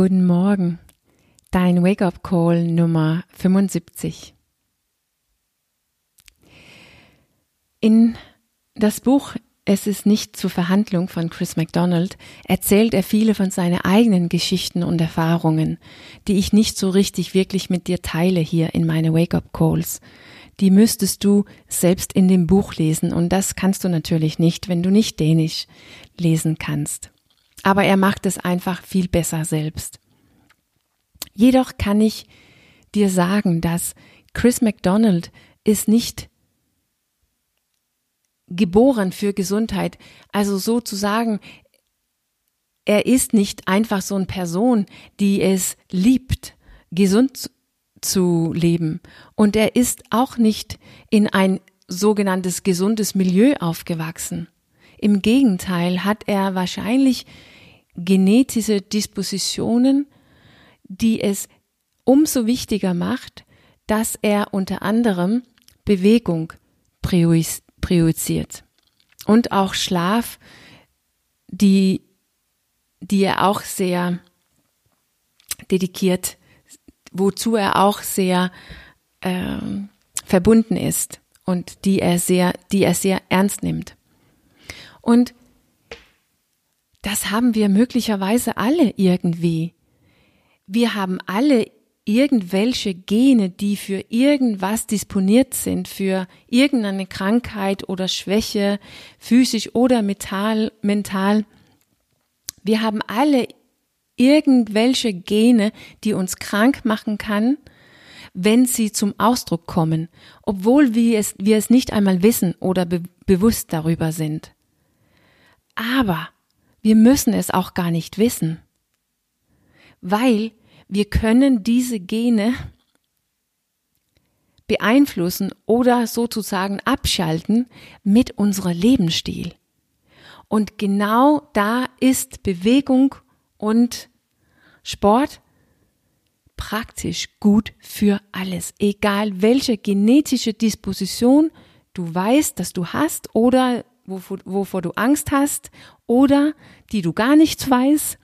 Guten Morgen, dein Wake-up-Call Nummer 75. In das Buch Es ist nicht zur Verhandlung von Chris MacDonald erzählt er viele von seinen eigenen Geschichten und Erfahrungen, die ich nicht so richtig wirklich mit dir teile hier in meine Wake-up-Calls. Die müsstest du selbst in dem Buch lesen und das kannst du natürlich nicht, wenn du nicht Dänisch lesen kannst aber er macht es einfach viel besser selbst. Jedoch kann ich dir sagen, dass Chris McDonald ist nicht geboren für Gesundheit. Also sozusagen, er ist nicht einfach so eine Person, die es liebt, gesund zu leben. Und er ist auch nicht in ein sogenanntes gesundes Milieu aufgewachsen. Im Gegenteil hat er wahrscheinlich genetische Dispositionen, die es umso wichtiger macht, dass er unter anderem Bewegung priorisiert und auch Schlaf, die, die er auch sehr dedikiert, wozu er auch sehr äh, verbunden ist und die er sehr, die er sehr ernst nimmt. Und das haben wir möglicherweise alle irgendwie. Wir haben alle irgendwelche Gene, die für irgendwas disponiert sind, für irgendeine Krankheit oder Schwäche, physisch oder mental, mental. Wir haben alle irgendwelche Gene, die uns krank machen kann, wenn sie zum Ausdruck kommen, obwohl wir es, wir es nicht einmal wissen oder be bewusst darüber sind. Aber wir müssen es auch gar nicht wissen, weil wir können diese Gene beeinflussen oder sozusagen abschalten mit unserem Lebensstil. Und genau da ist Bewegung und Sport praktisch gut für alles, egal welche genetische Disposition du weißt, dass du hast oder wovor, wovor du Angst hast oder die du gar nichts weißt,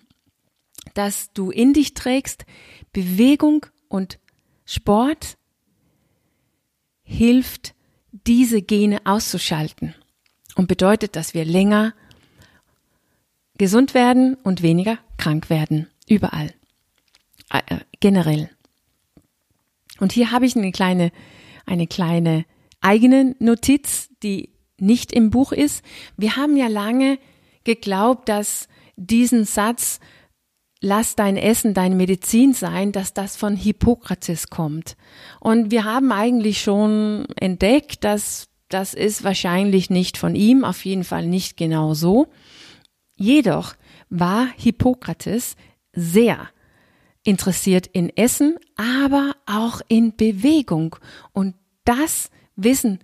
dass du in dich trägst, Bewegung und Sport hilft, diese Gene auszuschalten und bedeutet, dass wir länger gesund werden und weniger krank werden. Überall. Äh, äh generell. Und hier habe ich eine kleine, eine kleine eigene Notiz, die nicht im Buch ist. Wir haben ja lange geglaubt, dass diesen Satz Lass dein Essen deine Medizin sein, dass das von Hippokrates kommt. Und wir haben eigentlich schon entdeckt, dass das ist wahrscheinlich nicht von ihm, auf jeden Fall nicht genau so. Jedoch war Hippokrates sehr interessiert in Essen, aber auch in Bewegung. Und das wissen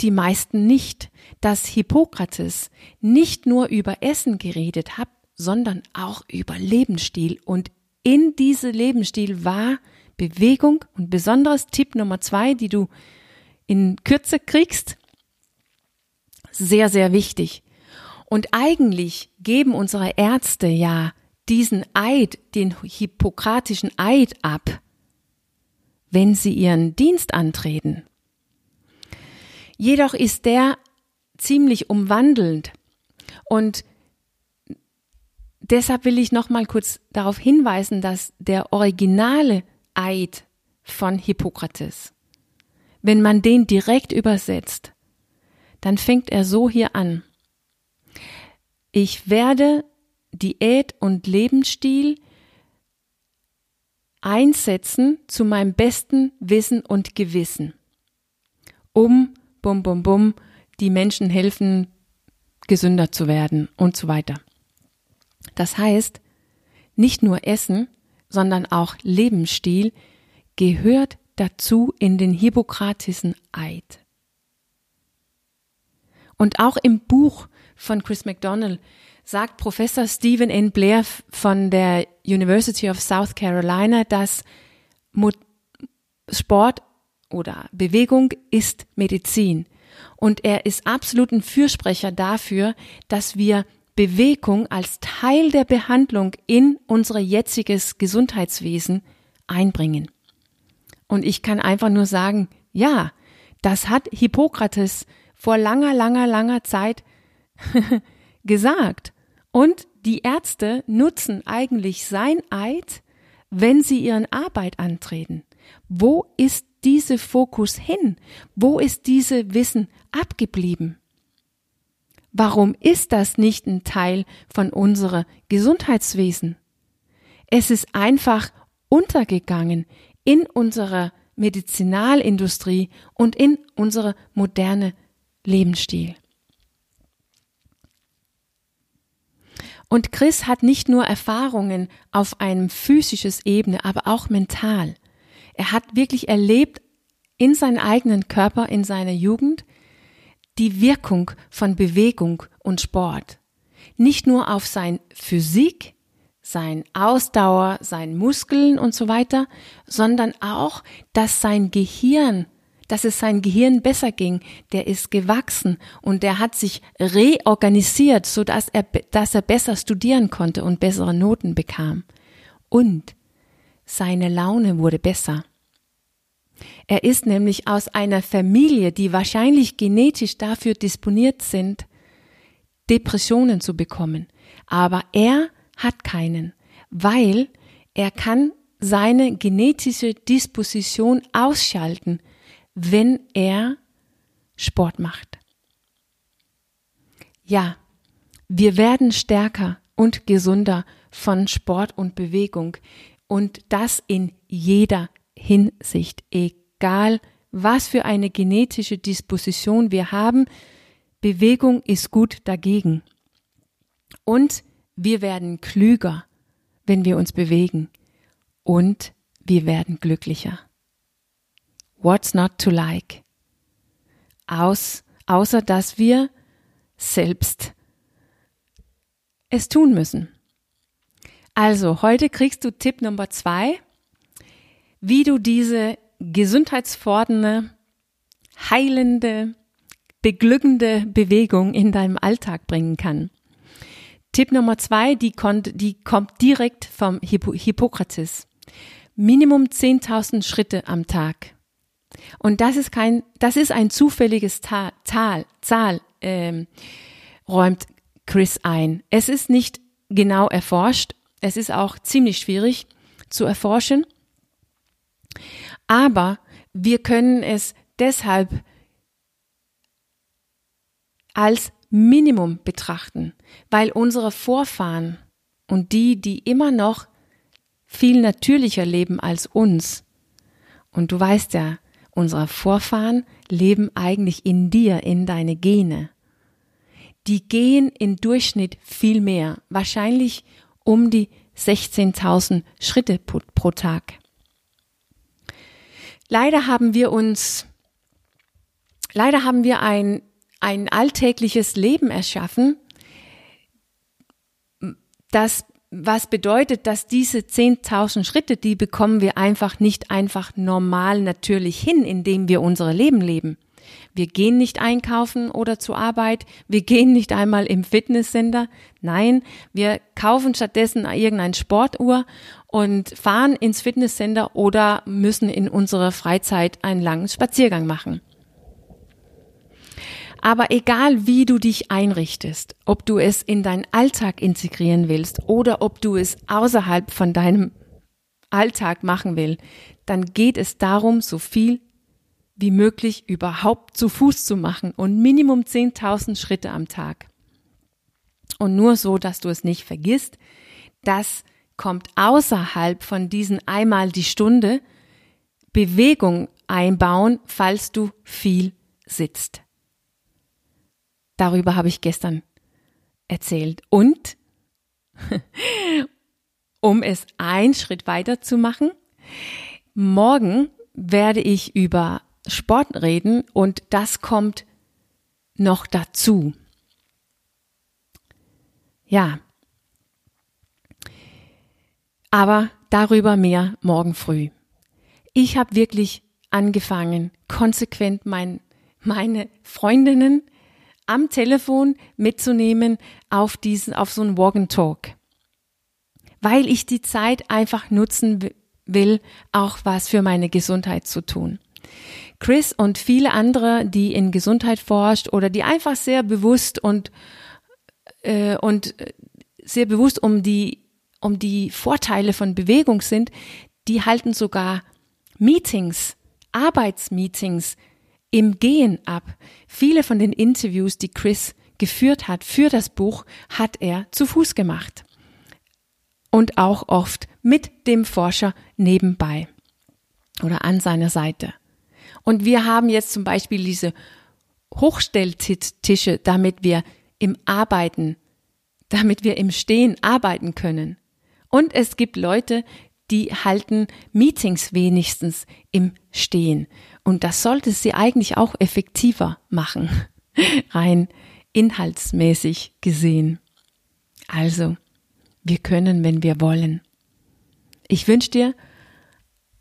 die meisten nicht, dass Hippokrates nicht nur über Essen geredet hat, sondern auch über Lebensstil. Und in diese Lebensstil war Bewegung und besonderes Tipp Nummer zwei, die du in Kürze kriegst, sehr, sehr wichtig. Und eigentlich geben unsere Ärzte ja diesen Eid, den hippokratischen Eid ab, wenn sie ihren Dienst antreten. Jedoch ist der ziemlich umwandelnd und deshalb will ich noch mal kurz darauf hinweisen, dass der originale Eid von Hippokrates, wenn man den direkt übersetzt, dann fängt er so hier an. Ich werde Diät und Lebensstil einsetzen zu meinem besten Wissen und Gewissen, um bum, bum, bum, die Menschen helfen, gesünder zu werden und so weiter. Das heißt, nicht nur Essen, sondern auch Lebensstil gehört dazu in den hippokratischen Eid. Und auch im Buch von Chris McDonald sagt Professor Stephen N. Blair von der University of South Carolina, dass Sport oder Bewegung ist Medizin. Und er ist absolut ein Fürsprecher dafür, dass wir Bewegung als Teil der Behandlung in unser jetziges Gesundheitswesen einbringen. Und ich kann einfach nur sagen, ja, das hat Hippokrates vor langer, langer, langer Zeit gesagt. Und die Ärzte nutzen eigentlich sein Eid, wenn sie ihren Arbeit antreten. Wo ist diese Fokus hin? Wo ist diese Wissen abgeblieben? Warum ist das nicht ein Teil von unserer Gesundheitswesen? Es ist einfach untergegangen in unserer Medizinalindustrie und in unsere moderne Lebensstil. Und Chris hat nicht nur Erfahrungen auf einem physisches Ebene, aber auch mental. Er hat wirklich erlebt in seinem eigenen Körper, in seiner Jugend, die Wirkung von Bewegung und Sport. Nicht nur auf sein Physik, sein Ausdauer, sein Muskeln und so weiter, sondern auch, dass sein Gehirn dass es sein Gehirn besser ging, der ist gewachsen und der hat sich reorganisiert, so dass er, dass er besser studieren konnte und bessere Noten bekam. Und seine Laune wurde besser. Er ist nämlich aus einer Familie, die wahrscheinlich genetisch dafür disponiert sind, Depressionen zu bekommen. Aber er hat keinen, weil er kann seine genetische Disposition ausschalten wenn er Sport macht. Ja, wir werden stärker und gesunder von Sport und Bewegung und das in jeder Hinsicht, egal was für eine genetische Disposition wir haben, Bewegung ist gut dagegen. Und wir werden klüger, wenn wir uns bewegen und wir werden glücklicher. What's not to like? Aus, außer dass wir selbst es tun müssen. Also, heute kriegst du Tipp Nummer zwei, wie du diese gesundheitsfordernde, heilende, beglückende Bewegung in deinem Alltag bringen kann. Tipp Nummer zwei, die, kommt, die kommt direkt vom Hippo Hippokrates. Minimum 10.000 Schritte am Tag. Und das ist kein, das ist ein zufälliges Tal, Zahl, Zahl ähm, räumt Chris ein. Es ist nicht genau erforscht. Es ist auch ziemlich schwierig zu erforschen. Aber wir können es deshalb als Minimum betrachten, weil unsere Vorfahren und die, die immer noch viel natürlicher leben als uns, und du weißt ja, Unsere Vorfahren leben eigentlich in dir, in deine Gene. Die gehen im Durchschnitt viel mehr, wahrscheinlich um die 16.000 Schritte pro Tag. Leider haben wir uns, leider haben wir ein, ein alltägliches Leben erschaffen, das was bedeutet, dass diese 10.000 Schritte, die bekommen wir einfach nicht einfach normal natürlich hin, indem wir unser Leben leben. Wir gehen nicht einkaufen oder zur Arbeit, wir gehen nicht einmal im Fitnesscenter. Nein, wir kaufen stattdessen irgendein Sportuhr und fahren ins Fitnesscenter oder müssen in unserer Freizeit einen langen Spaziergang machen. Aber egal wie du dich einrichtest, ob du es in deinen Alltag integrieren willst oder ob du es außerhalb von deinem Alltag machen willst, dann geht es darum, so viel wie möglich überhaupt zu Fuß zu machen und Minimum 10.000 Schritte am Tag. Und nur so, dass du es nicht vergisst, das kommt außerhalb von diesen einmal die Stunde Bewegung einbauen, falls du viel sitzt. Darüber habe ich gestern erzählt. Und um es einen Schritt weiter zu machen, morgen werde ich über Sport reden und das kommt noch dazu. Ja. Aber darüber mehr morgen früh. Ich habe wirklich angefangen, konsequent mein, meine Freundinnen am Telefon mitzunehmen auf diesen, auf so einen Walk and Talk. Weil ich die Zeit einfach nutzen will, auch was für meine Gesundheit zu tun. Chris und viele andere, die in Gesundheit forscht oder die einfach sehr bewusst und äh, und sehr bewusst um die um die Vorteile von Bewegung sind, die halten sogar Meetings, Arbeitsmeetings im Gehen ab. Viele von den Interviews, die Chris geführt hat für das Buch, hat er zu Fuß gemacht. Und auch oft mit dem Forscher nebenbei oder an seiner Seite. Und wir haben jetzt zum Beispiel diese Hochstelltische, damit wir im Arbeiten, damit wir im Stehen arbeiten können. Und es gibt Leute, die halten Meetings wenigstens im Stehen. Und das sollte sie eigentlich auch effektiver machen, rein inhaltsmäßig gesehen. Also, wir können, wenn wir wollen. Ich wünsche dir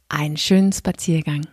einen schönen Spaziergang.